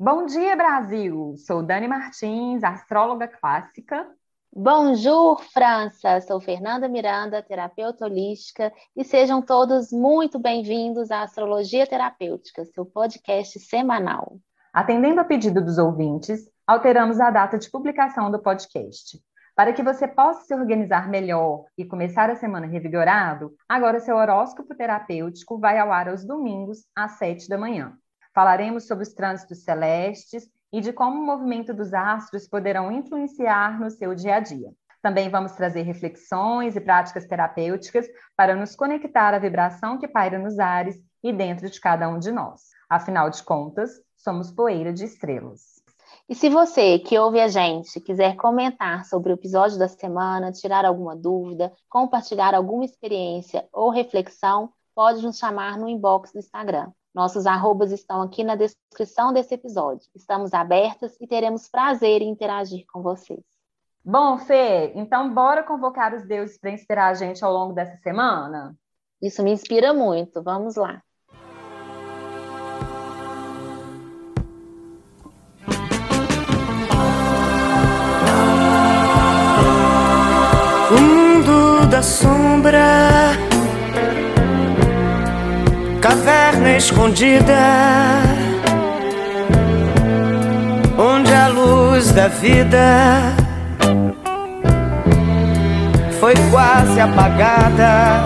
Bom dia, Brasil! Sou Dani Martins, astróloga clássica. Bonjour, França! Sou Fernanda Miranda, terapeuta holística, e sejam todos muito bem-vindos à Astrologia Terapêutica, seu podcast semanal. Atendendo a pedido dos ouvintes, alteramos a data de publicação do podcast. Para que você possa se organizar melhor e começar a semana revigorado, agora seu horóscopo terapêutico vai ao ar aos domingos, às sete da manhã. Falaremos sobre os trânsitos celestes e de como o movimento dos astros poderão influenciar no seu dia a dia. Também vamos trazer reflexões e práticas terapêuticas para nos conectar à vibração que paira nos ares e dentro de cada um de nós. Afinal de contas, somos poeira de estrelas. E se você que ouve a gente quiser comentar sobre o episódio da semana, tirar alguma dúvida, compartilhar alguma experiência ou reflexão, pode nos chamar no inbox do Instagram. Nossos arrobas estão aqui na descrição desse episódio. Estamos abertas e teremos prazer em interagir com vocês. Bom, Fê, então bora convocar os deuses para inspirar a gente ao longo dessa semana? Isso me inspira muito. Vamos lá. O mundo da sombra caverna escondida, onde a luz da vida foi quase apagada.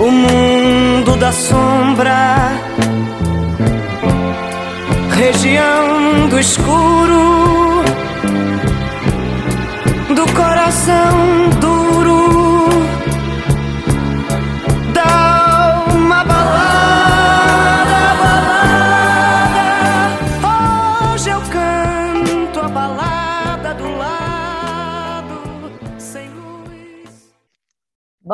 O mundo da sombra, região do escuro, do coração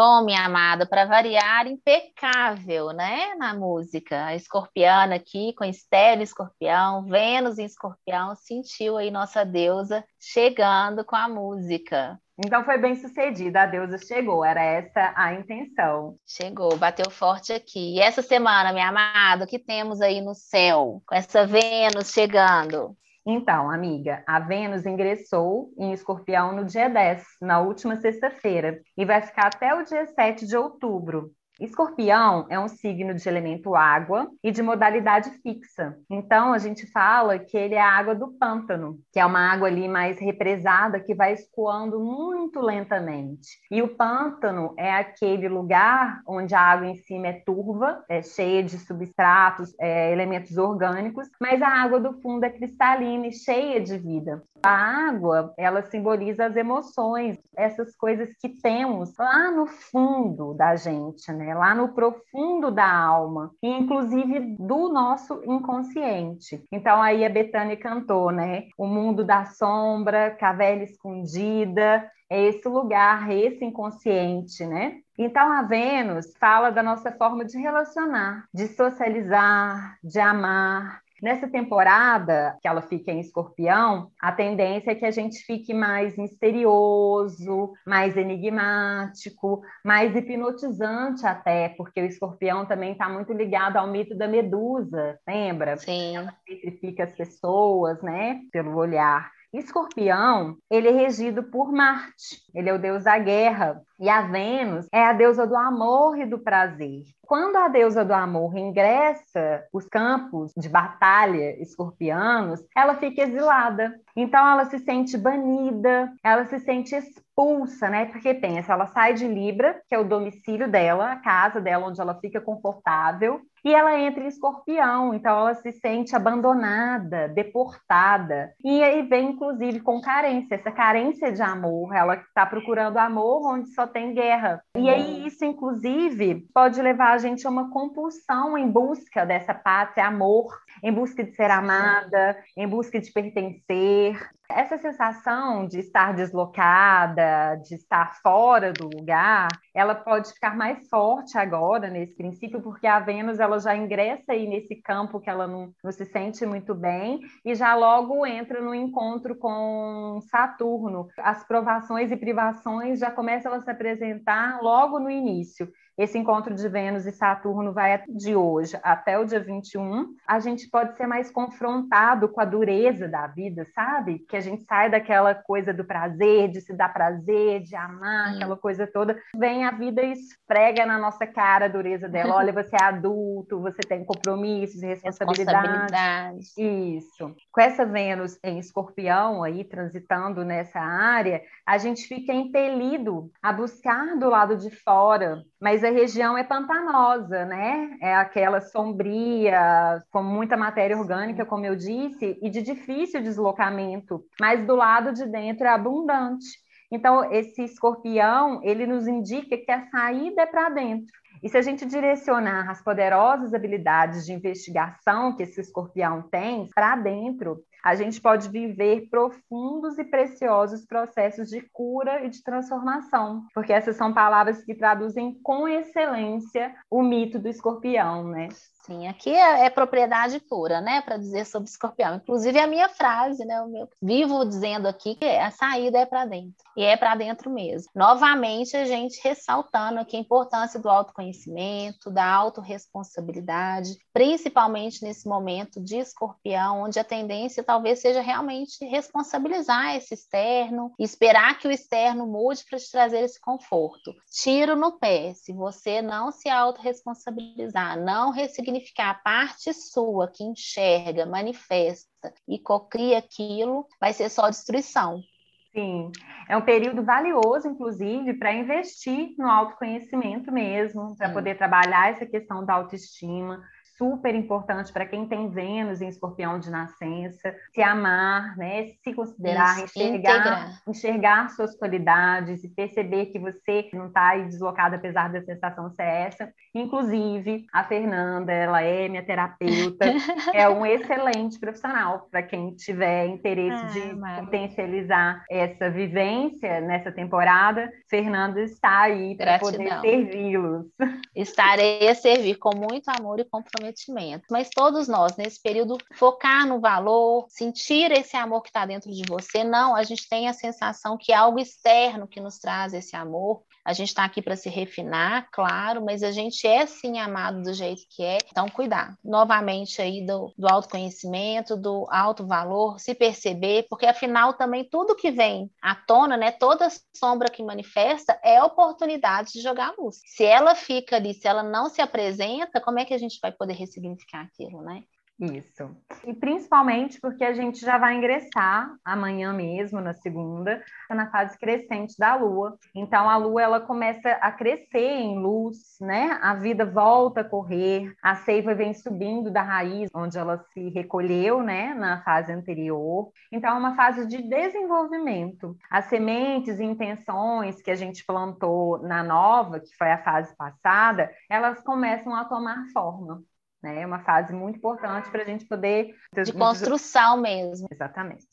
Bom, minha amada, para variar, impecável, né? Na música. A escorpiana aqui, com Estela escorpião, Vênus em escorpião, sentiu aí nossa deusa chegando com a música. Então foi bem sucedida, a deusa chegou, era essa a intenção. Chegou, bateu forte aqui. E essa semana, minha amada, o que temos aí no céu? Com essa Vênus chegando? Então, amiga, a Vênus ingressou em Escorpião no dia 10, na última sexta-feira, e vai ficar até o dia 7 de outubro. Escorpião é um signo de elemento água e de modalidade fixa. Então, a gente fala que ele é a água do pântano, que é uma água ali mais represada que vai escoando muito lentamente. E o pântano é aquele lugar onde a água em cima é turva, é cheia de substratos, é, elementos orgânicos, mas a água do fundo é cristalina e cheia de vida. A água, ela simboliza as emoções, essas coisas que temos lá no fundo da gente, né? Lá no profundo da alma, inclusive do nosso inconsciente. Então aí a Betânia cantou, né? O mundo da sombra, caverna escondida, é esse lugar, esse inconsciente, né? Então a Vênus fala da nossa forma de relacionar, de socializar, de amar, Nessa temporada que ela fica em escorpião, a tendência é que a gente fique mais misterioso, mais enigmático, mais hipnotizante até, porque o escorpião também está muito ligado ao mito da medusa, lembra? Sim. Ela petrifica as pessoas, né, pelo olhar. Escorpião, ele é regido por Marte, ele é o deus da guerra, e a Vênus é a deusa do amor e do prazer. Quando a deusa do amor ingressa os campos de batalha escorpianos, ela fica exilada. Então ela se sente banida, ela se sente expulsa, né? Porque pensa, ela sai de Libra, que é o domicílio dela, a casa dela onde ela fica confortável, e ela entra em escorpião, então ela se sente abandonada, deportada. E aí vem, inclusive, com carência, essa carência de amor. Ela está procurando amor onde só tem guerra. E aí, isso, inclusive, pode levar a gente a uma compulsão em busca dessa pátria, amor, em busca de ser amada, em busca de pertencer. Essa sensação de estar deslocada, de estar fora do lugar, ela pode ficar mais forte agora nesse princípio, porque a Vênus ela já ingressa aí nesse campo que ela não, não se sente muito bem e já logo entra no encontro com Saturno. As provações e privações já começam a se apresentar logo no início. Esse encontro de Vênus e Saturno vai de hoje até o dia 21. A gente pode ser mais confrontado com a dureza da vida, sabe? Que a gente sai daquela coisa do prazer, de se dar prazer, de amar, aquela coisa toda. Vem a vida e esfrega na nossa cara a dureza dela. Olha, você é adulto, você tem compromissos e responsabilidades. Responsabilidade. Isso. Com essa Vênus em escorpião aí, transitando nessa área, a gente fica impelido a buscar do lado de fora, mas a região é pantanosa, né? É aquela sombria, com muita matéria orgânica, como eu disse, e de difícil deslocamento, mas do lado de dentro é abundante. Então, esse escorpião, ele nos indica que a saída é para dentro. E se a gente direcionar as poderosas habilidades de investigação que esse escorpião tem para dentro, a gente pode viver profundos e preciosos processos de cura e de transformação, porque essas são palavras que traduzem com excelência o mito do escorpião, né? Sim, aqui é, é propriedade pura, né, para dizer sobre escorpião. Inclusive a minha frase, né, o meu vivo dizendo aqui que a saída é para dentro e é para dentro mesmo. Novamente a gente ressaltando aqui a importância do autoconhecimento, da autorresponsabilidade, principalmente nesse momento de escorpião, onde a tendência talvez seja realmente responsabilizar esse externo, esperar que o externo mude para te trazer esse conforto. Tiro no pé, se você não se autorresponsabilizar, não ressignificar a parte sua que enxerga, manifesta e cocria aquilo, vai ser só destruição. Sim, é um período valioso, inclusive, para investir no autoconhecimento mesmo, para poder trabalhar essa questão da autoestima, super importante para quem tem Vênus em escorpião de nascença, se amar, né? se considerar, Isso, enxergar, enxergar suas qualidades e perceber que você não está aí deslocada apesar da sensação ser essa. Inclusive, a Fernanda, ela é minha terapeuta, é um excelente profissional para quem tiver interesse ah, de mano. potencializar essa vivência nessa temporada. Fernanda está aí para poder servi-los. Estarei a servir com muito amor e comprometimento comprometimento. Mas todos nós, nesse período, focar no valor, sentir esse amor que está dentro de você. Não, a gente tem a sensação que é algo externo que nos traz esse amor. A gente está aqui para se refinar, claro, mas a gente é sim amado do jeito que é. Então, cuidar novamente aí do, do autoconhecimento, do alto valor, se perceber, porque afinal também tudo que vem à tona, né, toda sombra que manifesta é oportunidade de jogar luz. Se ela fica ali, se ela não se apresenta, como é que a gente vai poder ressignificar aquilo, né? Isso. E principalmente porque a gente já vai ingressar amanhã mesmo, na segunda, na fase crescente da Lua. Então a Lua ela começa a crescer em luz, né? A vida volta a correr, a seiva vem subindo da raiz onde ela se recolheu, né, na fase anterior. Então é uma fase de desenvolvimento. As sementes e intenções que a gente plantou na nova, que foi a fase passada, elas começam a tomar forma. Né? É uma fase muito importante para a gente poder. De construção mesmo. Exatamente.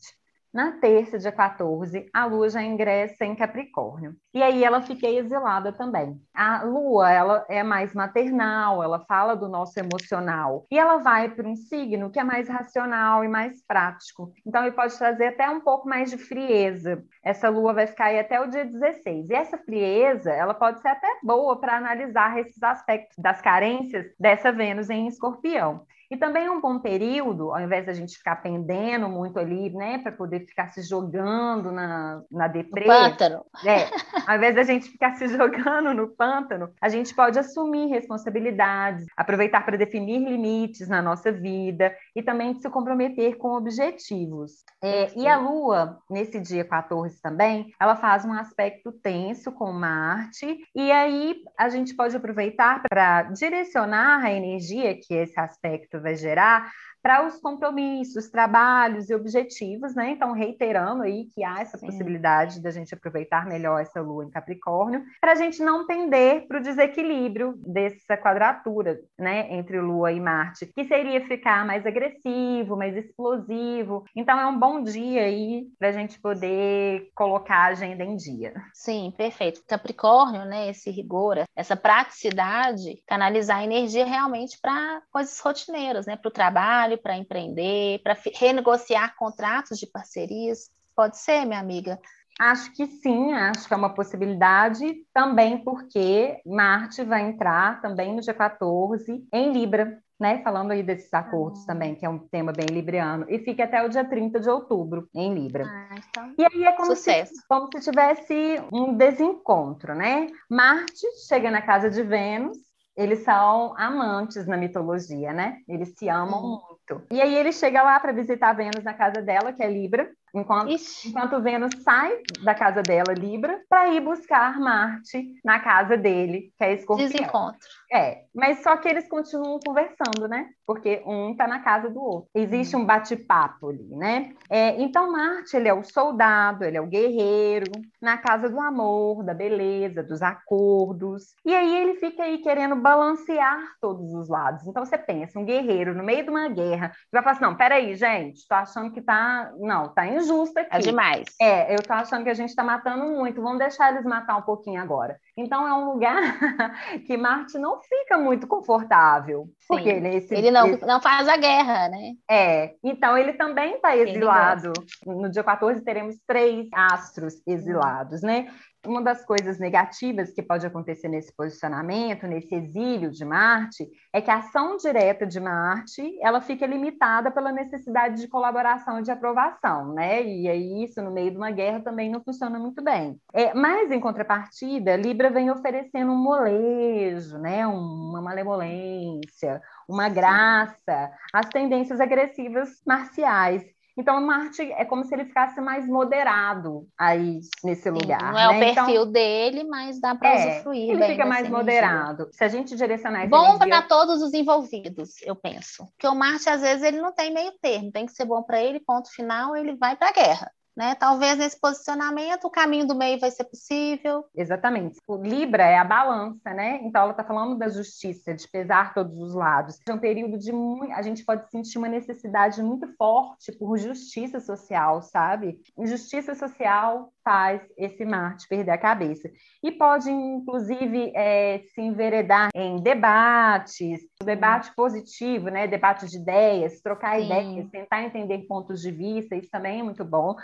Na terça, dia 14, a Lua já ingressa em Capricórnio. E aí ela fica exilada também. A Lua, ela é mais maternal, ela fala do nosso emocional. E ela vai para um signo que é mais racional e mais prático. Então, ele pode trazer até um pouco mais de frieza. Essa Lua vai ficar aí até o dia 16. E essa frieza, ela pode ser até boa para analisar esses aspectos das carências dessa Vênus em escorpião. E também é um bom período, ao invés da gente ficar pendendo muito ali, né, para poder ficar se jogando na, na deprê. pântano. É, ao invés da gente ficar se jogando no pântano, a gente pode assumir responsabilidades, aproveitar para definir limites na nossa vida e também se comprometer com objetivos. É, e a Lua, nesse dia 14 também, ela faz um aspecto tenso com Marte, e aí a gente pode aproveitar para direcionar a energia que esse aspecto vai gerar para os compromissos, trabalhos e objetivos, né? Então, reiterando aí que há essa Sim. possibilidade da gente aproveitar melhor essa lua em Capricórnio, para a gente não tender para o desequilíbrio dessa quadratura, né, entre Lua e Marte, que seria ficar mais agressivo, mais explosivo. Então, é um bom dia aí para a gente poder colocar a agenda em dia. Sim, perfeito. Capricórnio, né, esse rigor, essa praticidade, canalizar a energia realmente para coisas rotineiras, né, para o trabalho para empreender, para renegociar contratos de parcerias? Pode ser, minha amiga? Acho que sim, acho que é uma possibilidade, também porque Marte vai entrar também no dia 14 em Libra, né? Falando aí desses acordos ah. também, que é um tema bem libriano, e fica até o dia 30 de outubro em Libra. Ah, então... E aí é como se, como se tivesse um desencontro, né? Marte chega na casa de Vênus, eles são amantes na mitologia, né? Eles se amam uhum. muito. E aí ele chega lá para visitar Vênus na casa dela, que é Libra, enquanto, enquanto Vênus sai da casa dela, Libra, para ir buscar Marte na casa dele, que é Escorpião. Desencontro. É, mas só que eles continuam conversando, né? Porque um está na casa do outro. Existe um bate-papo ali, né? É, então, Marte, ele é o soldado, ele é o guerreiro, na casa do amor, da beleza, dos acordos. E aí ele fica aí querendo balancear todos os lados. Então, você pensa, um guerreiro no meio de uma guerra, que vai falar assim, não, peraí, gente, tô achando que tá... Não, tá injusto aqui. É demais. É, eu tô achando que a gente tá matando muito, vamos deixar eles matar um pouquinho agora. Então, é um lugar que Marte não fica muito confortável. Sim. Porque nesse, ele não, esse... não faz a guerra, né? É, então ele também está exilado. No dia 14 teremos três astros exilados, né? Uma das coisas negativas que pode acontecer nesse posicionamento, nesse exílio de Marte, é que a ação direta de Marte, ela fica limitada pela necessidade de colaboração e de aprovação, né? E aí isso no meio de uma guerra também não funciona muito bem. É, mas em contrapartida, Libra vem oferecendo um molejo, né? Uma malemolência, uma graça, as tendências agressivas marciais. Então, Marte é como se ele ficasse mais moderado aí nesse lugar. Não é né? o perfil então, dele, mas dá para é, usufruir. Ele fica mais moderado. Se a gente direcionar essa Bom energia... para todos os envolvidos, eu penso. Porque o Marte, às vezes, ele não tem meio termo. Tem que ser bom para ele, ponto final, ele vai para a guerra. Né? Talvez nesse posicionamento o caminho do meio vai ser possível. Exatamente. O Libra é a balança, né? Então ela está falando da justiça, de pesar todos os lados. É um período de muito... a gente pode sentir uma necessidade muito forte por justiça social, sabe? Injustiça social faz esse Marte perder a cabeça. E pode, inclusive, é, se enveredar em debates, debate positivo, né? Debate de ideias, trocar Sim. ideias, tentar entender pontos de vista, isso também é muito bom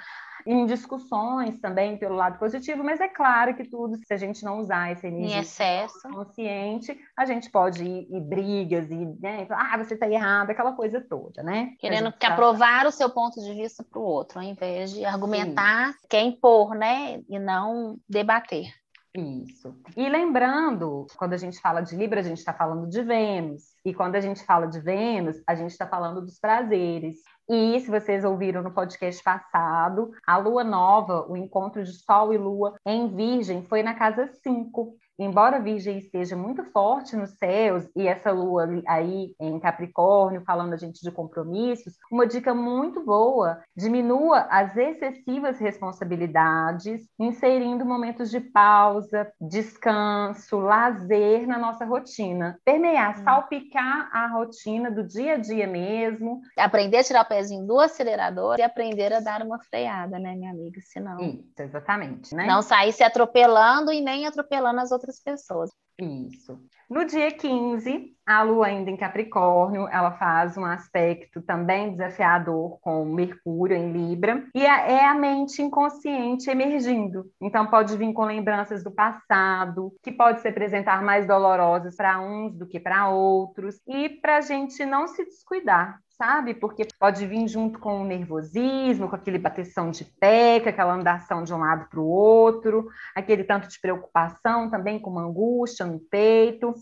em discussões também pelo lado positivo, mas é claro que tudo, se a gente não usar essa energia em excesso consciente, a gente pode ir, ir brigas e né, ah, você está errado, aquela coisa toda, né? Querendo que, que aprovar o seu ponto de vista para o outro, ao invés de argumentar, Sim. quer impor, né? E não debater. Isso. E lembrando, quando a gente fala de Libra, a gente está falando de Vênus. E quando a gente fala de Vênus, a gente está falando dos prazeres. E se vocês ouviram no podcast passado, a lua nova, o encontro de Sol e Lua em Virgem, foi na casa 5 embora a Virgem esteja muito forte nos céus e essa lua aí em Capricórnio, falando a gente de compromissos, uma dica muito boa: diminua as excessivas responsabilidades, inserindo momentos de pausa, descanso, lazer na nossa rotina. Permear, hum. salpicar a rotina do dia a dia mesmo. Aprender a tirar o pezinho do acelerador e aprender a dar uma freada, né, minha amiga? Senão. Isso, exatamente. Né? Não sair se atropelando e nem atropelando as outras outras pessoas. Isso. No dia 15, a Lua ainda em Capricórnio, ela faz um aspecto também desafiador com Mercúrio em Libra, e é a mente inconsciente emergindo. Então pode vir com lembranças do passado, que pode se apresentar mais dolorosas para uns do que para outros, e para a gente não se descuidar, sabe? Porque pode vir junto com o nervosismo, com aquele bateção de pé, com aquela andação de um lado para o outro, aquele tanto de preocupação também com uma angústia no peito.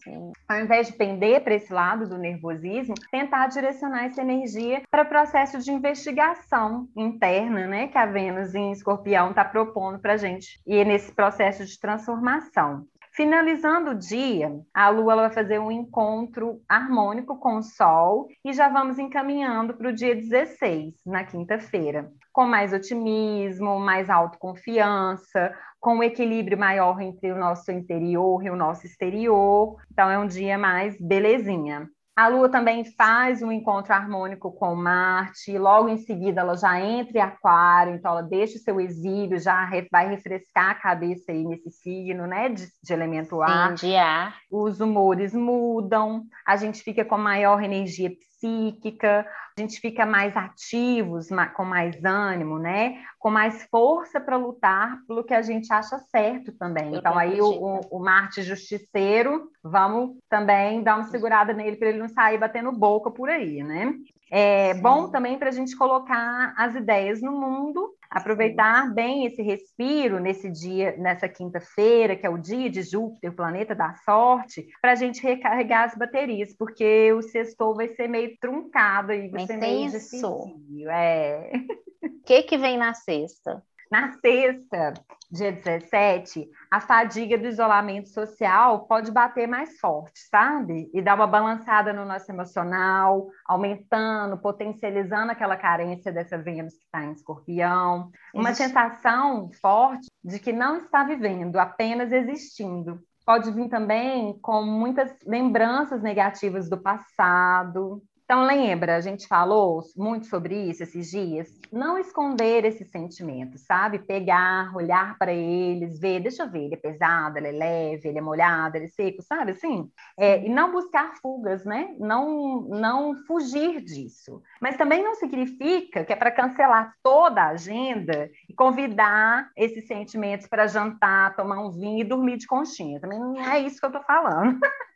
Ao invés de pender para esse lado do nervosismo, tentar direcionar essa energia para o processo de investigação interna, né? Que a Vênus em Escorpião está propondo para gente. E é nesse processo de transformação. Finalizando o dia, a Lua vai fazer um encontro harmônico com o Sol e já vamos encaminhando para o dia 16, na quinta-feira, com mais otimismo, mais autoconfiança, com um equilíbrio maior entre o nosso interior e o nosso exterior. Então, é um dia mais belezinha. A Lua também faz um encontro harmônico com Marte, logo em seguida ela já entra em Aquário, então ela deixa o seu exílio, já vai refrescar a cabeça aí nesse signo, né, de, de elemento ar. Sim, de ar. Os humores mudam, a gente fica com maior energia psíquica, a gente fica mais ativos, com mais ânimo, né? Com mais força para lutar pelo que a gente acha certo também. então, aí o, o, Marte Justiceiro, vamos também dar uma segurada nele para ele não sair batendo boca por aí, né? É Sim. bom também para a gente colocar as ideias no mundo Aproveitar bem esse respiro nesse dia, nessa quinta-feira, que é o dia de Júpiter, o planeta da sorte, para a gente recarregar as baterias, porque o sextou vai ser meio truncado e vai ser meio difícil. É. O que, que vem na sexta? Na sexta, dia 17, a fadiga do isolamento social pode bater mais forte, sabe? E dar uma balançada no nosso emocional, aumentando, potencializando aquela carência dessa Vênus que está em escorpião. Uma Existe. sensação forte de que não está vivendo, apenas existindo. Pode vir também com muitas lembranças negativas do passado, então, lembra, a gente falou muito sobre isso esses dias? Não esconder esses sentimentos, sabe? Pegar, olhar para eles, ver, deixa eu ver, ele é pesado, ele é leve, ele é molhado, ele é seco, sabe assim? É, e não buscar fugas, né? Não, não fugir disso. Mas também não significa que é para cancelar toda a agenda e convidar esses sentimentos para jantar, tomar um vinho e dormir de conchinha. Também não é isso que eu estou falando.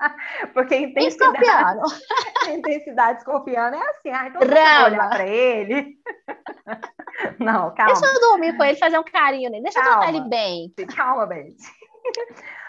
Porque intensidade, intensidade escorpiana é assim, ah, então vou olhar para ele. Não, calma. Deixa eu dormir com ele, fazer um carinho nele, deixa calma. eu tratar ele bem. Calma, Beth.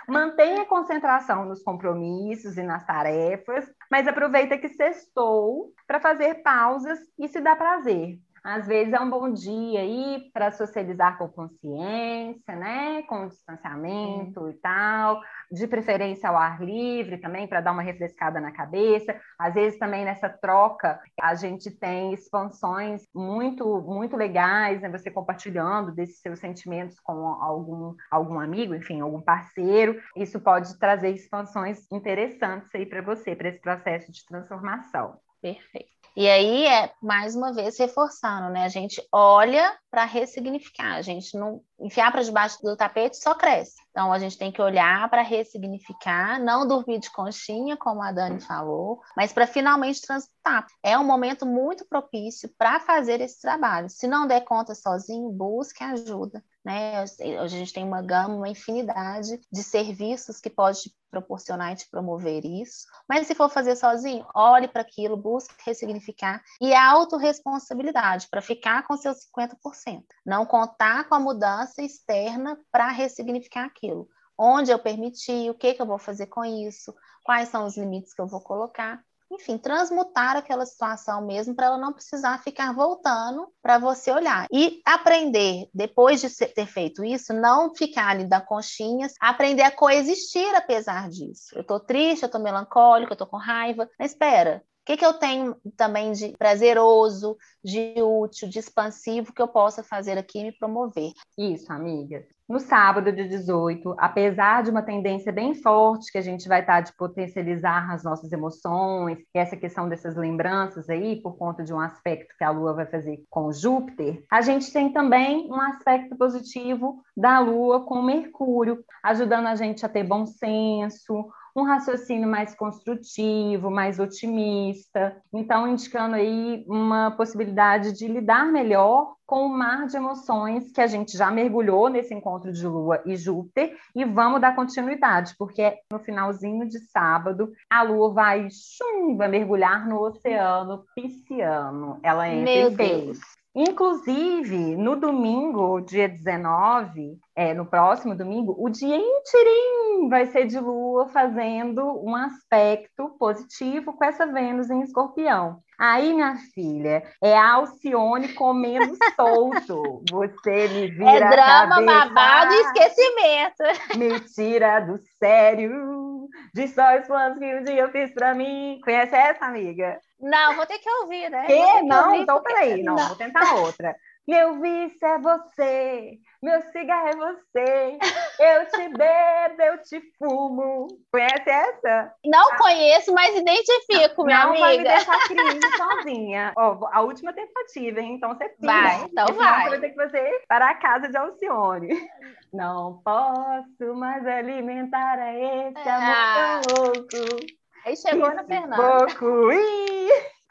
Mantenha a concentração nos compromissos e nas tarefas, mas aproveita que sextou para fazer pausas e se dá prazer. Às vezes é um bom dia aí para socializar com consciência, né? Com distanciamento e tal, de preferência ao ar livre também, para dar uma refrescada na cabeça. Às vezes também nessa troca a gente tem expansões muito, muito legais, né? Você compartilhando desses seus sentimentos com algum, algum amigo, enfim, algum parceiro. Isso pode trazer expansões interessantes aí para você, para esse processo de transformação. Perfeito. E aí é, mais uma vez, reforçando, né? A gente olha para ressignificar, a gente não enfiar para debaixo do tapete só cresce. Então a gente tem que olhar para ressignificar, não dormir de conchinha, como a Dani falou, mas para finalmente transitar. É um momento muito propício para fazer esse trabalho. Se não der conta sozinho, busque ajuda. Né? Hoje a gente tem uma gama, uma infinidade de serviços que pode te proporcionar e te promover isso. Mas se for fazer sozinho, olhe para aquilo, busque ressignificar e a autorresponsabilidade para ficar com seus 50%. Não contar com a mudança externa para ressignificar aquilo. Onde eu permiti, o que, que eu vou fazer com isso, quais são os limites que eu vou colocar enfim, transmutar aquela situação mesmo para ela não precisar ficar voltando para você olhar. E aprender, depois de ter feito isso, não ficar ali da conchinhas, aprender a coexistir apesar disso. Eu estou triste, eu estou melancólico, eu estou com raiva, mas espera, o que, que eu tenho também de prazeroso, de útil, de expansivo que eu possa fazer aqui e me promover? Isso, amiga. No sábado, de 18, apesar de uma tendência bem forte que a gente vai estar de potencializar as nossas emoções, essa questão dessas lembranças aí, por conta de um aspecto que a Lua vai fazer com Júpiter, a gente tem também um aspecto positivo da Lua com Mercúrio, ajudando a gente a ter bom senso, um raciocínio mais construtivo, mais otimista. Então, indicando aí uma possibilidade de lidar melhor com o mar de emoções que a gente já mergulhou nesse encontro de Lua e Júpiter e vamos dar continuidade, porque no finalzinho de sábado a Lua vai, chum, vai mergulhar no oceano pisciano. Ela entra Meu em Deus. Inclusive, no domingo, dia 19, é, no próximo domingo, o dia inteirinho vai ser de Lua fazendo um aspecto positivo com essa Vênus em escorpião. Aí, minha filha, é Alcione comendo solto. Você me vira É drama, cabeça, babado e esquecimento. Me tira do sério. De só os planos que um dia eu fiz pra mim. Conhece essa, amiga? Não, vou ter que ouvir, né? Que? Não, ouvir, então porque- peraí. Não, vou tentar outra. Meu vício é você, meu cigarro é você, eu te bebo, eu te fumo. Conhece essa? Não conheço, mas identifico, minha não vai me amiga. deixar crise sozinha. Ó, a última tentativa, hein? Então você pira. Vai, então vai. Você vai ter que fazer para a casa de Alcione. Não posso mais alimentar a esse Ah, amor tão louco. Aí chegou na Fernanda. pouco. Ih!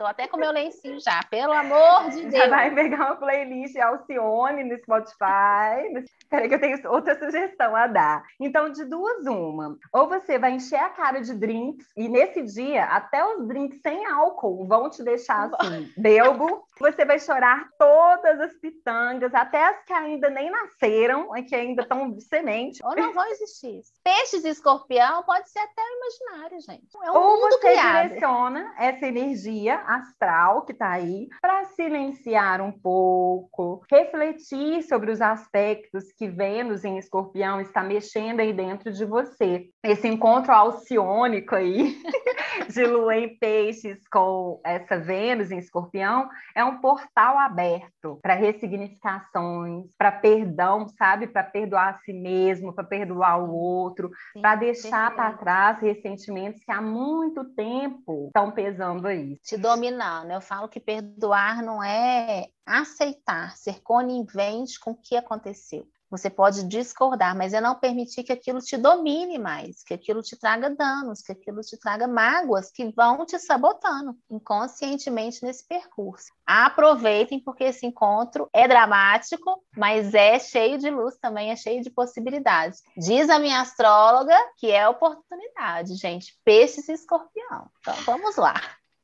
Tô até com meu lencinho já, pelo amor de Já Deus. vai pegar uma playlist Alcione no Spotify. Peraí que eu tenho outra sugestão a dar. Então, de duas, uma. Ou você vai encher a cara de drinks, e nesse dia, até os drinks sem álcool vão te deixar assim, belbo. Você vai chorar todas as pitangas, até as que ainda nem nasceram, que ainda estão semente. Ou não vão existir. Peixes e escorpião pode ser até o imaginário, gente. É um Ou você criado. direciona essa energia astral que está aí para silenciar um pouco, refletir sobre os aspectos que Vênus em Escorpião está mexendo aí dentro de você. Esse encontro alciônico aí de Lua em Peixes com essa Vênus em Escorpião é um portal aberto para ressignificações, para perdão, sabe? Para perdoar a si mesmo, para perdoar o outro, para deixar para trás ressentimentos que há muito tempo estão pesando aí. Te dominando. Eu falo que perdoar não é aceitar, ser conivente com o que aconteceu. Você pode discordar, mas é não permitir que aquilo te domine mais, que aquilo te traga danos, que aquilo te traga mágoas que vão te sabotando inconscientemente nesse percurso. Aproveitem, porque esse encontro é dramático, mas é cheio de luz também, é cheio de possibilidades. Diz a minha astróloga que é oportunidade, gente. Peixes e escorpião. Então vamos lá.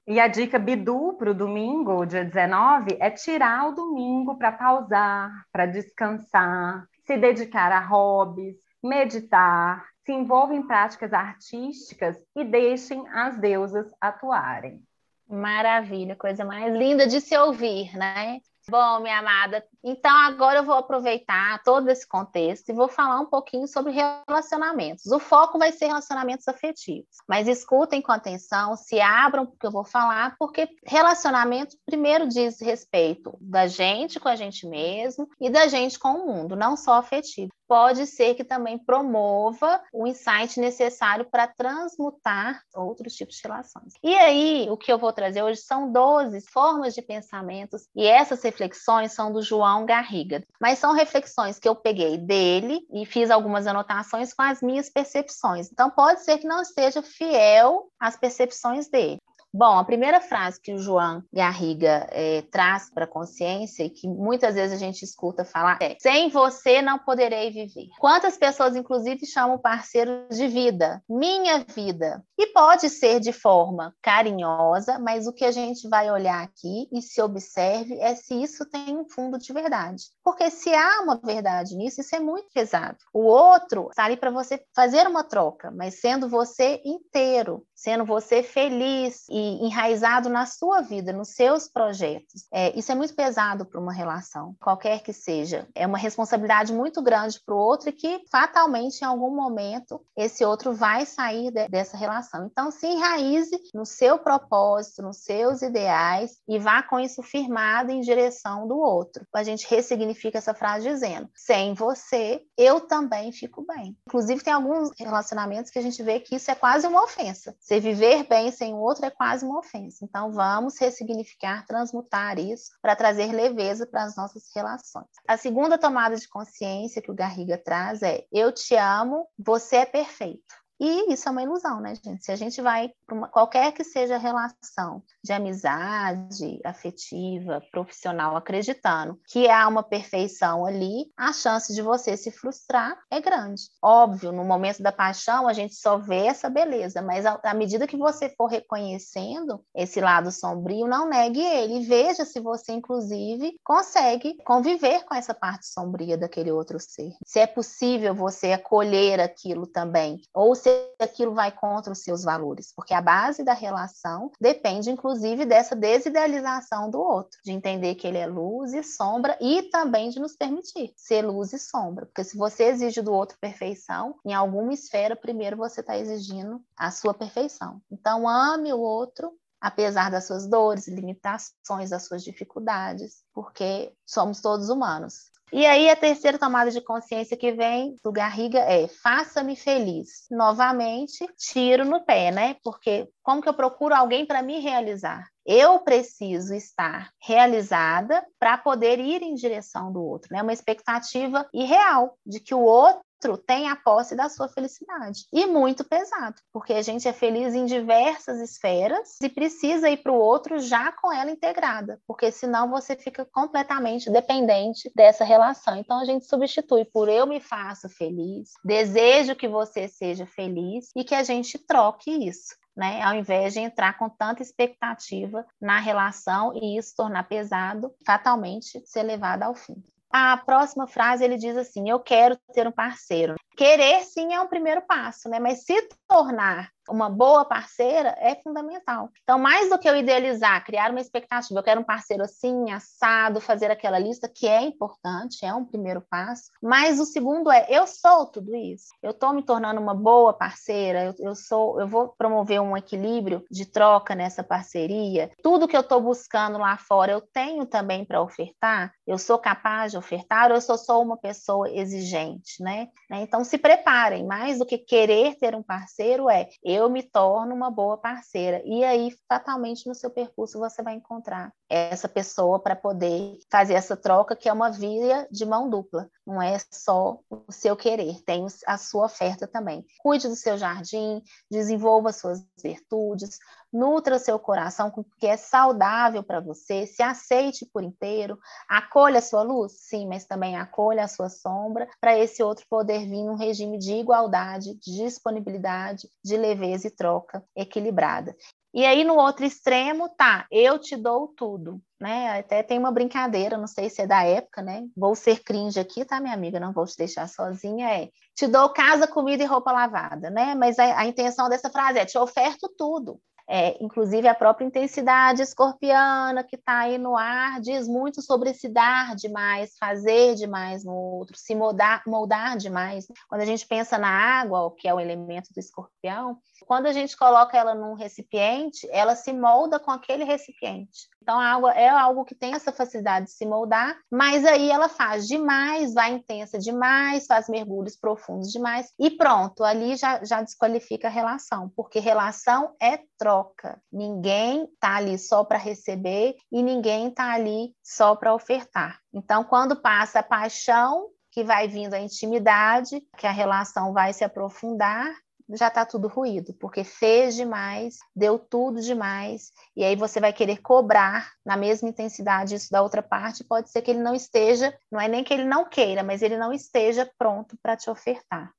E a dica Bidu para o domingo, dia 19, é tirar o domingo para pausar, para descansar, se dedicar a hobbies, meditar, se envolva em práticas artísticas e deixem as deusas atuarem. Maravilha, coisa mais linda de se ouvir, né? Bom, minha amada, então agora eu vou aproveitar todo esse contexto e vou falar um pouquinho sobre relacionamentos. O foco vai ser relacionamentos afetivos, mas escutem com atenção, se abram porque eu vou falar, porque relacionamento primeiro diz respeito da gente com a gente mesmo e da gente com o mundo, não só afetivo. Pode ser que também promova o insight necessário para transmutar outros tipos de relações. E aí, o que eu vou trazer hoje são 12 formas de pensamentos, e essas reflexões são do João Garriga, mas são reflexões que eu peguei dele e fiz algumas anotações com as minhas percepções. Então, pode ser que não esteja fiel às percepções dele. Bom, a primeira frase que o João Garriga eh, traz para a consciência e que muitas vezes a gente escuta falar é: sem você não poderei viver. Quantas pessoas, inclusive, chamam parceiro de vida, minha vida? E pode ser de forma carinhosa, mas o que a gente vai olhar aqui e se observe é se isso tem um fundo de verdade. Porque se há uma verdade nisso, isso é muito pesado. O outro está ali para você fazer uma troca, mas sendo você inteiro, sendo você feliz e enraizado na sua vida, nos seus projetos. É, isso é muito pesado para uma relação, qualquer que seja. É uma responsabilidade muito grande para o outro e que fatalmente, em algum momento, esse outro vai sair de, dessa relação. Então, se enraize no seu propósito, nos seus ideais e vá com isso firmado em direção do outro. A gente ressignifica essa frase dizendo: sem você, eu também fico bem. Inclusive, tem alguns relacionamentos que a gente vê que isso é quase uma ofensa. Você viver bem sem o outro é quase uma ofensa. Então, vamos ressignificar, transmutar isso para trazer leveza para as nossas relações. A segunda tomada de consciência que o Garriga traz é: eu te amo, você é perfeito. E isso é uma ilusão, né, gente? Se a gente vai para qualquer que seja a relação de amizade, afetiva, profissional, acreditando que há uma perfeição ali, a chance de você se frustrar é grande. Óbvio, no momento da paixão, a gente só vê essa beleza, mas à medida que você for reconhecendo esse lado sombrio, não negue ele. Veja se você, inclusive, consegue conviver com essa parte sombria daquele outro ser. Se é possível você acolher aquilo também, ou se se aquilo vai contra os seus valores, porque a base da relação depende, inclusive, dessa desidealização do outro, de entender que ele é luz e sombra e também de nos permitir ser luz e sombra, porque se você exige do outro perfeição, em alguma esfera, primeiro você está exigindo a sua perfeição. Então, ame o outro apesar das suas dores, limitações, das suas dificuldades, porque somos todos humanos. E aí, a terceira tomada de consciência que vem do Garriga é: faça-me feliz. Novamente, tiro no pé, né? Porque como que eu procuro alguém para me realizar? Eu preciso estar realizada para poder ir em direção do outro, né? Uma expectativa irreal de que o outro outro tem a posse da sua felicidade. E muito pesado, porque a gente é feliz em diversas esferas e precisa ir para o outro já com ela integrada, porque senão você fica completamente dependente dessa relação. Então a gente substitui por eu me faço feliz, desejo que você seja feliz e que a gente troque isso. Né, ao invés de entrar com tanta expectativa na relação e isso tornar pesado, fatalmente ser levado ao fim. A próxima frase ele diz assim: Eu quero ter um parceiro. Querer sim é um primeiro passo, né? Mas se tornar uma boa parceira é fundamental. Então, mais do que eu idealizar, criar uma expectativa, eu quero um parceiro assim, assado, fazer aquela lista, que é importante, é um primeiro passo. Mas o segundo é, eu sou tudo isso. Eu estou me tornando uma boa parceira, eu, eu, sou, eu vou promover um equilíbrio de troca nessa parceria. Tudo que eu estou buscando lá fora, eu tenho também para ofertar. Eu sou capaz de ofertar ou eu sou só uma pessoa exigente, né? Então, se preparem. Mais do que querer ter um parceiro é eu me torno uma boa parceira. E aí, fatalmente, no seu percurso, você vai encontrar essa pessoa para poder fazer essa troca, que é uma via de mão dupla. Não é só o seu querer, tem a sua oferta também. Cuide do seu jardim, desenvolva suas virtudes, nutra seu coração com o que é saudável para você, se aceite por inteiro, acolha a sua luz, sim, mas também acolha a sua sombra, para esse outro poder vir num regime de igualdade, de disponibilidade, de leveza e troca equilibrada. E aí, no outro extremo, tá, eu te dou tudo, né? Até tem uma brincadeira, não sei se é da época, né? Vou ser cringe aqui, tá, minha amiga? Não vou te deixar sozinha. É, te dou casa, comida e roupa lavada, né? Mas a, a intenção dessa frase é, te oferto tudo. É, inclusive a própria intensidade escorpiana que está aí no ar diz muito sobre se dar demais, fazer demais no outro, se moldar, moldar demais. Quando a gente pensa na água, que é o elemento do escorpião, quando a gente coloca ela num recipiente, ela se molda com aquele recipiente. Então, a água é algo que tem essa facilidade de se moldar, mas aí ela faz demais, vai intensa demais, faz mergulhos profundos demais, e pronto, ali já, já desqualifica a relação, porque relação é troca. Ninguém está ali só para receber e ninguém está ali só para ofertar. Então, quando passa a paixão, que vai vindo a intimidade, que a relação vai se aprofundar, já está tudo ruído, porque fez demais, deu tudo demais, e aí você vai querer cobrar na mesma intensidade isso da outra parte, pode ser que ele não esteja, não é nem que ele não queira, mas ele não esteja pronto para te ofertar.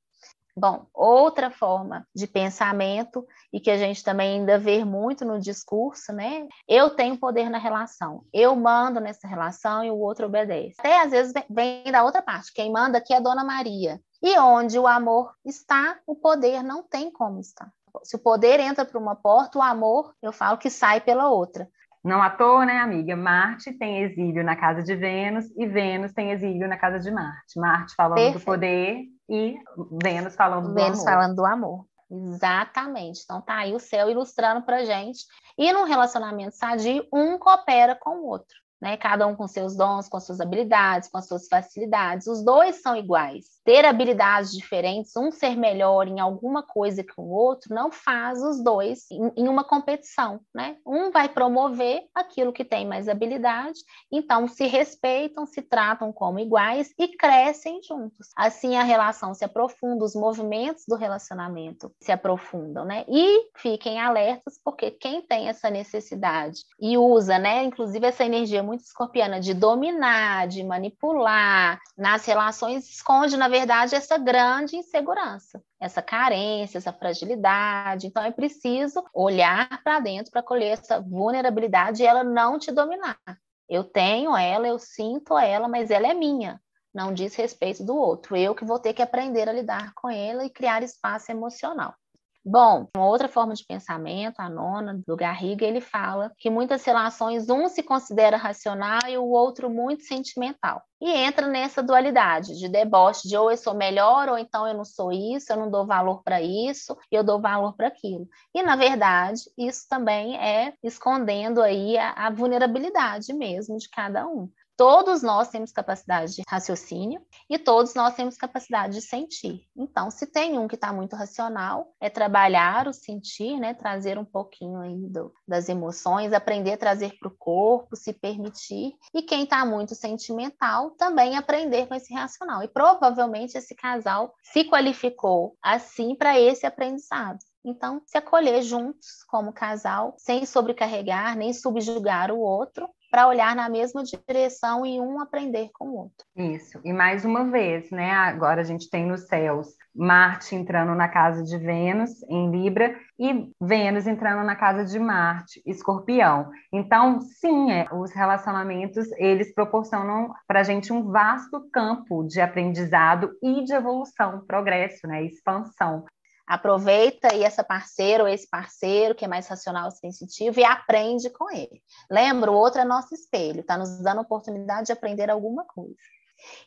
Bom, outra forma de pensamento e que a gente também ainda vê muito no discurso, né? Eu tenho poder na relação, eu mando nessa relação e o outro obedece. Até às vezes vem da outra parte, quem manda aqui é a Dona Maria. E onde o amor está, o poder não tem como estar. Se o poder entra por uma porta, o amor, eu falo que sai pela outra. Não à toa, né, amiga? Marte tem exílio na casa de Vênus e Vênus tem exílio na casa de Marte. Marte falando Perfeito. do poder e Vênus falando do Vênus amor. falando do amor. Exatamente. Então tá aí o céu ilustrando pra gente. E num relacionamento sadio, um coopera com o outro né? Cada um com seus dons, com suas habilidades, com as suas facilidades. Os dois são iguais. Ter habilidades diferentes, um ser melhor em alguma coisa que o outro, não faz os dois em, em uma competição, né? Um vai promover aquilo que tem mais habilidade, então se respeitam, se tratam como iguais e crescem juntos. Assim a relação se aprofunda, os movimentos do relacionamento se aprofundam, né? E fiquem alertas, porque quem tem essa necessidade e usa, né, inclusive essa energia muito escorpiana de dominar, de manipular nas relações, esconde, na verdade, essa grande insegurança, essa carência, essa fragilidade. Então, é preciso olhar para dentro para colher essa vulnerabilidade e ela não te dominar. Eu tenho ela, eu sinto ela, mas ela é minha. não diz respeito do outro. Eu que vou ter que aprender a lidar com ele e criar espaço emocional. Bom, uma outra forma de pensamento, a nona, do Garriga, ele fala que muitas relações, um se considera racional e o outro muito sentimental. E entra nessa dualidade de deboche, de ou eu sou melhor, ou então eu não sou isso, eu não dou valor para isso, eu dou valor para aquilo. E, na verdade, isso também é escondendo aí a, a vulnerabilidade mesmo de cada um. Todos nós temos capacidade de raciocínio e todos nós temos capacidade de sentir. Então, se tem um que está muito racional, é trabalhar o sentir, né? Trazer um pouquinho aí do, das emoções, aprender a trazer para o corpo, se permitir. E quem está muito sentimental, também aprender com esse racional. E provavelmente esse casal se qualificou assim para esse aprendizado. Então, se acolher juntos como casal, sem sobrecarregar nem subjugar o outro, para olhar na mesma direção e um aprender com o outro. Isso. E mais uma vez, né? Agora a gente tem nos céus Marte entrando na casa de Vênus em Libra e Vênus entrando na casa de Marte, Escorpião. Então, sim, é, os relacionamentos eles proporcionam para a gente um vasto campo de aprendizado e de evolução, progresso, né? Expansão aproveita e essa parceira ou esse parceiro que é mais racional sensitivo e aprende com ele. Lembra, o outro é nosso espelho, está nos dando oportunidade de aprender alguma coisa.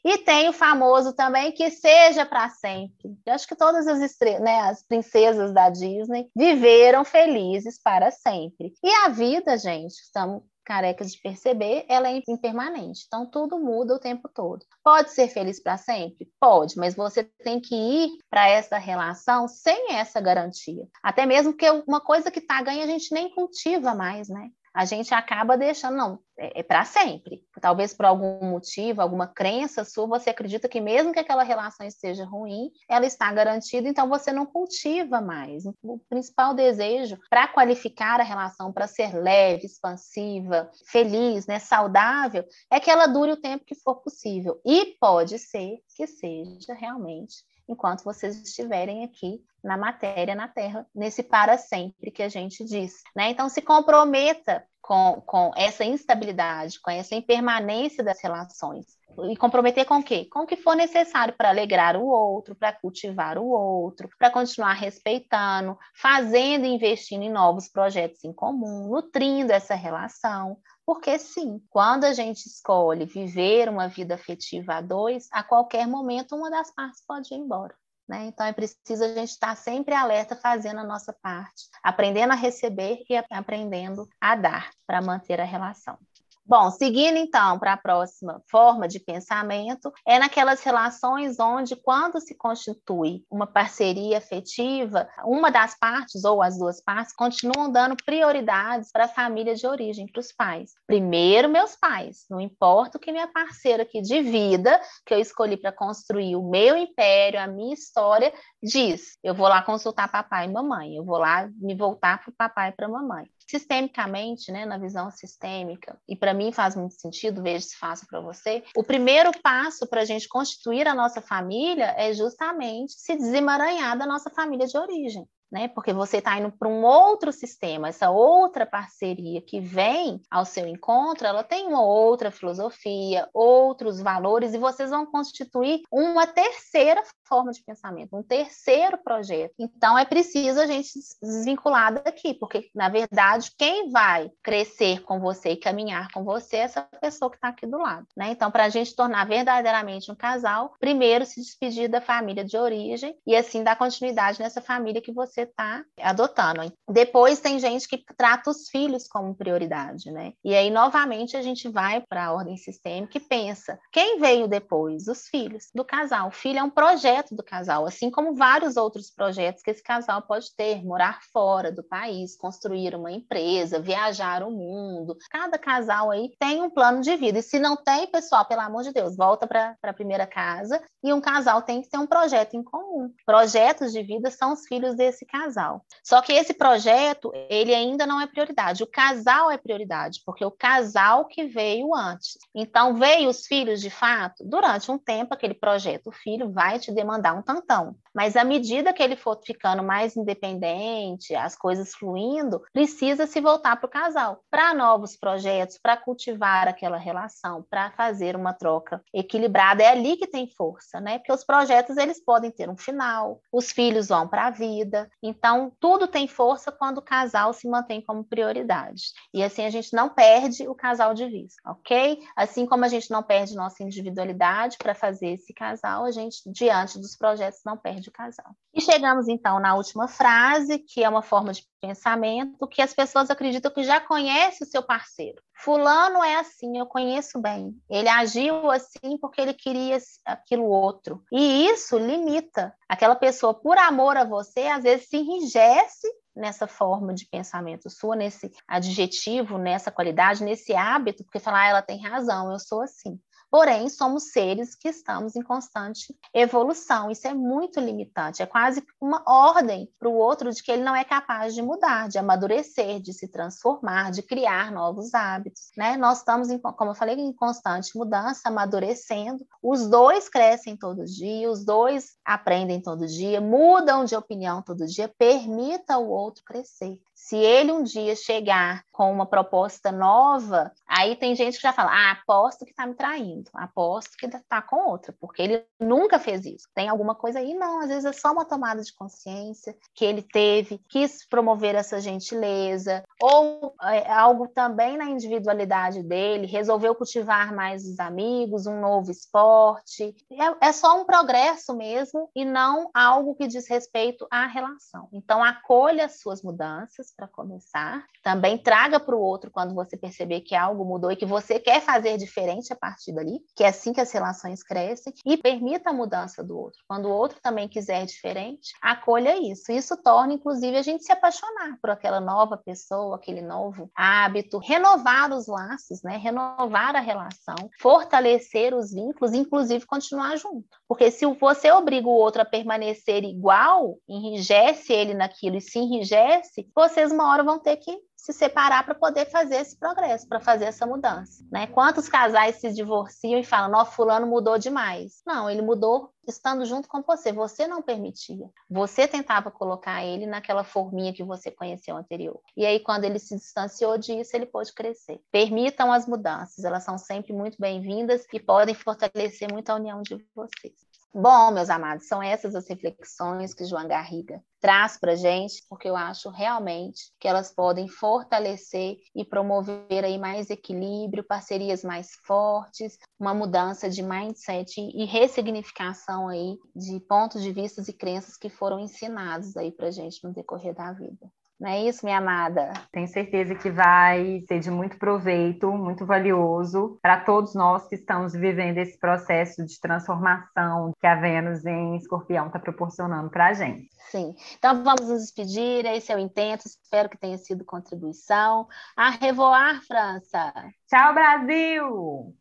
E tem o famoso também que seja para sempre. Eu acho que todas as, estrelas, né, as princesas da Disney viveram felizes para sempre. E a vida, gente, estamos carecas de perceber, ela é impermanente. Então, tudo muda o tempo todo. Pode ser feliz para sempre? Pode, mas você tem que ir para essa relação sem essa garantia. Até mesmo que uma coisa que está ganha, a gente nem cultiva mais, né? A gente acaba deixando, não, é, é para sempre. Talvez por algum motivo, alguma crença sua, você acredita que mesmo que aquela relação esteja ruim, ela está garantida, então você não cultiva mais. O principal desejo para qualificar a relação, para ser leve, expansiva, feliz, né, saudável, é que ela dure o tempo que for possível. E pode ser que seja realmente enquanto vocês estiverem aqui na matéria, na Terra, nesse para sempre que a gente diz. Né? Então, se comprometa com, com essa instabilidade, com essa impermanência das relações. E comprometer com o quê? Com o que for necessário para alegrar o outro, para cultivar o outro, para continuar respeitando, fazendo e investindo em novos projetos em comum, nutrindo essa relação. Porque sim, quando a gente escolhe viver uma vida afetiva a dois, a qualquer momento uma das partes pode ir embora. Né? Então é preciso a gente estar sempre alerta, fazendo a nossa parte, aprendendo a receber e aprendendo a dar para manter a relação. Bom, seguindo então para a próxima forma de pensamento, é naquelas relações onde, quando se constitui uma parceria afetiva, uma das partes ou as duas partes continuam dando prioridades para a família de origem, para os pais. Primeiro, meus pais, não importa o que minha parceira aqui de vida, que eu escolhi para construir o meu império, a minha história, diz. Eu vou lá consultar papai e mamãe, eu vou lá me voltar para o papai e para a mamãe sistemicamente, né, na visão sistêmica, e para mim faz muito sentido, vejo se faço para você, o primeiro passo para a gente constituir a nossa família é justamente se desemaranhar da nossa família de origem né? Porque você está indo para um outro sistema, essa outra parceria que vem ao seu encontro, ela tem uma outra filosofia, outros valores, e vocês vão constituir uma terceira forma de pensamento, um terceiro projeto. Então é preciso a gente desvincular daqui, porque na verdade quem vai crescer com você e caminhar com você é essa pessoa que está aqui do lado, né? Então para a gente tornar verdadeiramente um casal, primeiro se despedir da família de origem e assim dar continuidade nessa família que você você está adotando. Depois tem gente que trata os filhos como prioridade, né? E aí, novamente, a gente vai para a ordem sistêmica e pensa: quem veio depois? Os filhos do casal. O filho é um projeto do casal, assim como vários outros projetos que esse casal pode ter: morar fora do país, construir uma empresa, viajar o mundo. Cada casal aí tem um plano de vida. E se não tem, pessoal, pelo amor de Deus, volta para a primeira casa e um casal tem que ter um projeto em comum. Projetos de vida são os filhos desse casal. Só que esse projeto, ele ainda não é prioridade. O casal é prioridade, porque o casal que veio antes. Então, veio os filhos de fato, durante um tempo, aquele projeto, o filho vai te demandar um tantão. Mas à medida que ele for ficando mais independente, as coisas fluindo, precisa se voltar para o casal, para novos projetos, para cultivar aquela relação, para fazer uma troca equilibrada. É ali que tem força, né? Porque os projetos eles podem ter um final, os filhos vão para a vida. Então, tudo tem força quando o casal se mantém como prioridade. E assim a gente não perde o casal de vista, ok? Assim como a gente não perde nossa individualidade para fazer esse casal, a gente, diante dos projetos, não perde o casal. E chegamos então na última frase, que é uma forma de pensamento, que as pessoas acreditam que já conhece o seu parceiro. Fulano é assim, eu conheço bem. Ele agiu assim porque ele queria aquilo outro. E isso limita. Aquela pessoa, por amor a você, às vezes se enrijece nessa forma de pensamento sua, nesse adjetivo, nessa qualidade, nesse hábito, porque falar, ah, ela tem razão, eu sou assim. Porém, somos seres que estamos em constante evolução. Isso é muito limitante. É quase uma ordem para o outro de que ele não é capaz de mudar, de amadurecer, de se transformar, de criar novos hábitos. Né? Nós estamos, em, como eu falei, em constante mudança, amadurecendo. Os dois crescem todo dia, os dois aprendem todo dia, mudam de opinião todo dia. Permita o outro crescer. Se ele um dia chegar com uma proposta nova, aí tem gente que já fala: ah, aposto que está me traindo, aposto que está com outra, porque ele nunca fez isso. Tem alguma coisa aí? Não, às vezes é só uma tomada de consciência que ele teve, quis promover essa gentileza, ou é, algo também na individualidade dele, resolveu cultivar mais os amigos, um novo esporte. É, é só um progresso mesmo e não algo que diz respeito à relação. Então, acolha as suas mudanças para começar. Também traga para o outro quando você perceber que algo mudou e que você quer fazer diferente a partir dali, que é assim que as relações crescem, e permita a mudança do outro. Quando o outro também quiser diferente, acolha isso. Isso torna, inclusive, a gente se apaixonar por aquela nova pessoa, aquele novo hábito, renovar os laços, né? renovar a relação, fortalecer os vínculos, inclusive continuar junto. Porque se você obriga o outro a permanecer igual, enrijece ele naquilo e se enrijece, você vocês uma hora vão ter que se separar para poder fazer esse progresso, para fazer essa mudança, né? Quantos casais se divorciam e falam, "Nossa, fulano mudou demais". Não, ele mudou estando junto com você, você não permitia. Você tentava colocar ele naquela forminha que você conheceu anterior. E aí quando ele se distanciou disso, ele pôde crescer. Permitam as mudanças, elas são sempre muito bem-vindas e podem fortalecer muito a união de vocês. Bom, meus amados, são essas as reflexões que João Garriga traz para gente, porque eu acho realmente que elas podem fortalecer e promover aí mais equilíbrio, parcerias mais fortes, uma mudança de mindset e ressignificação aí de pontos de vista e crenças que foram ensinados aí para gente no decorrer da vida. Não é isso, minha amada? Tenho certeza que vai ser de muito proveito, muito valioso para todos nós que estamos vivendo esse processo de transformação que a Vênus em Escorpião está proporcionando para a gente. Sim. Então vamos nos despedir, esse é o intento, espero que tenha sido contribuição. A revoar, França! Tchau, Brasil!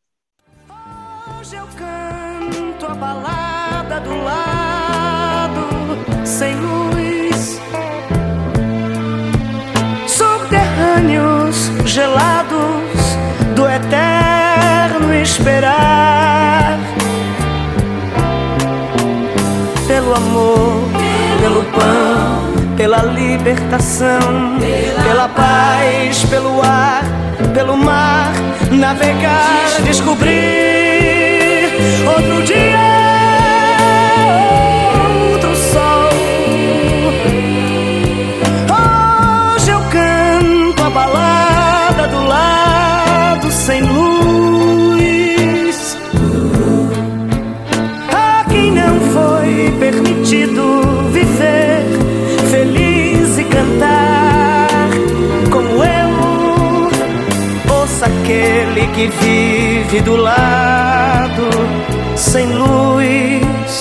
Hoje eu canto a balada do lado, sem luz subterrâneos gelados do eterno esperar pelo amor, pelo pão, pela libertação, pela paz, pelo ar, pelo mar, navegar, descobrir outro dia. Que vive do lado sem luz.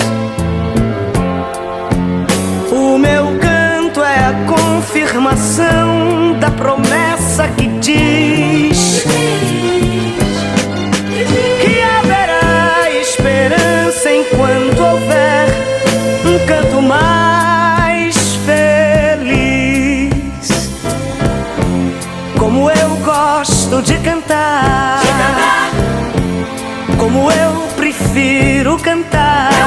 O meu canto é a confirmação da promessa cantar,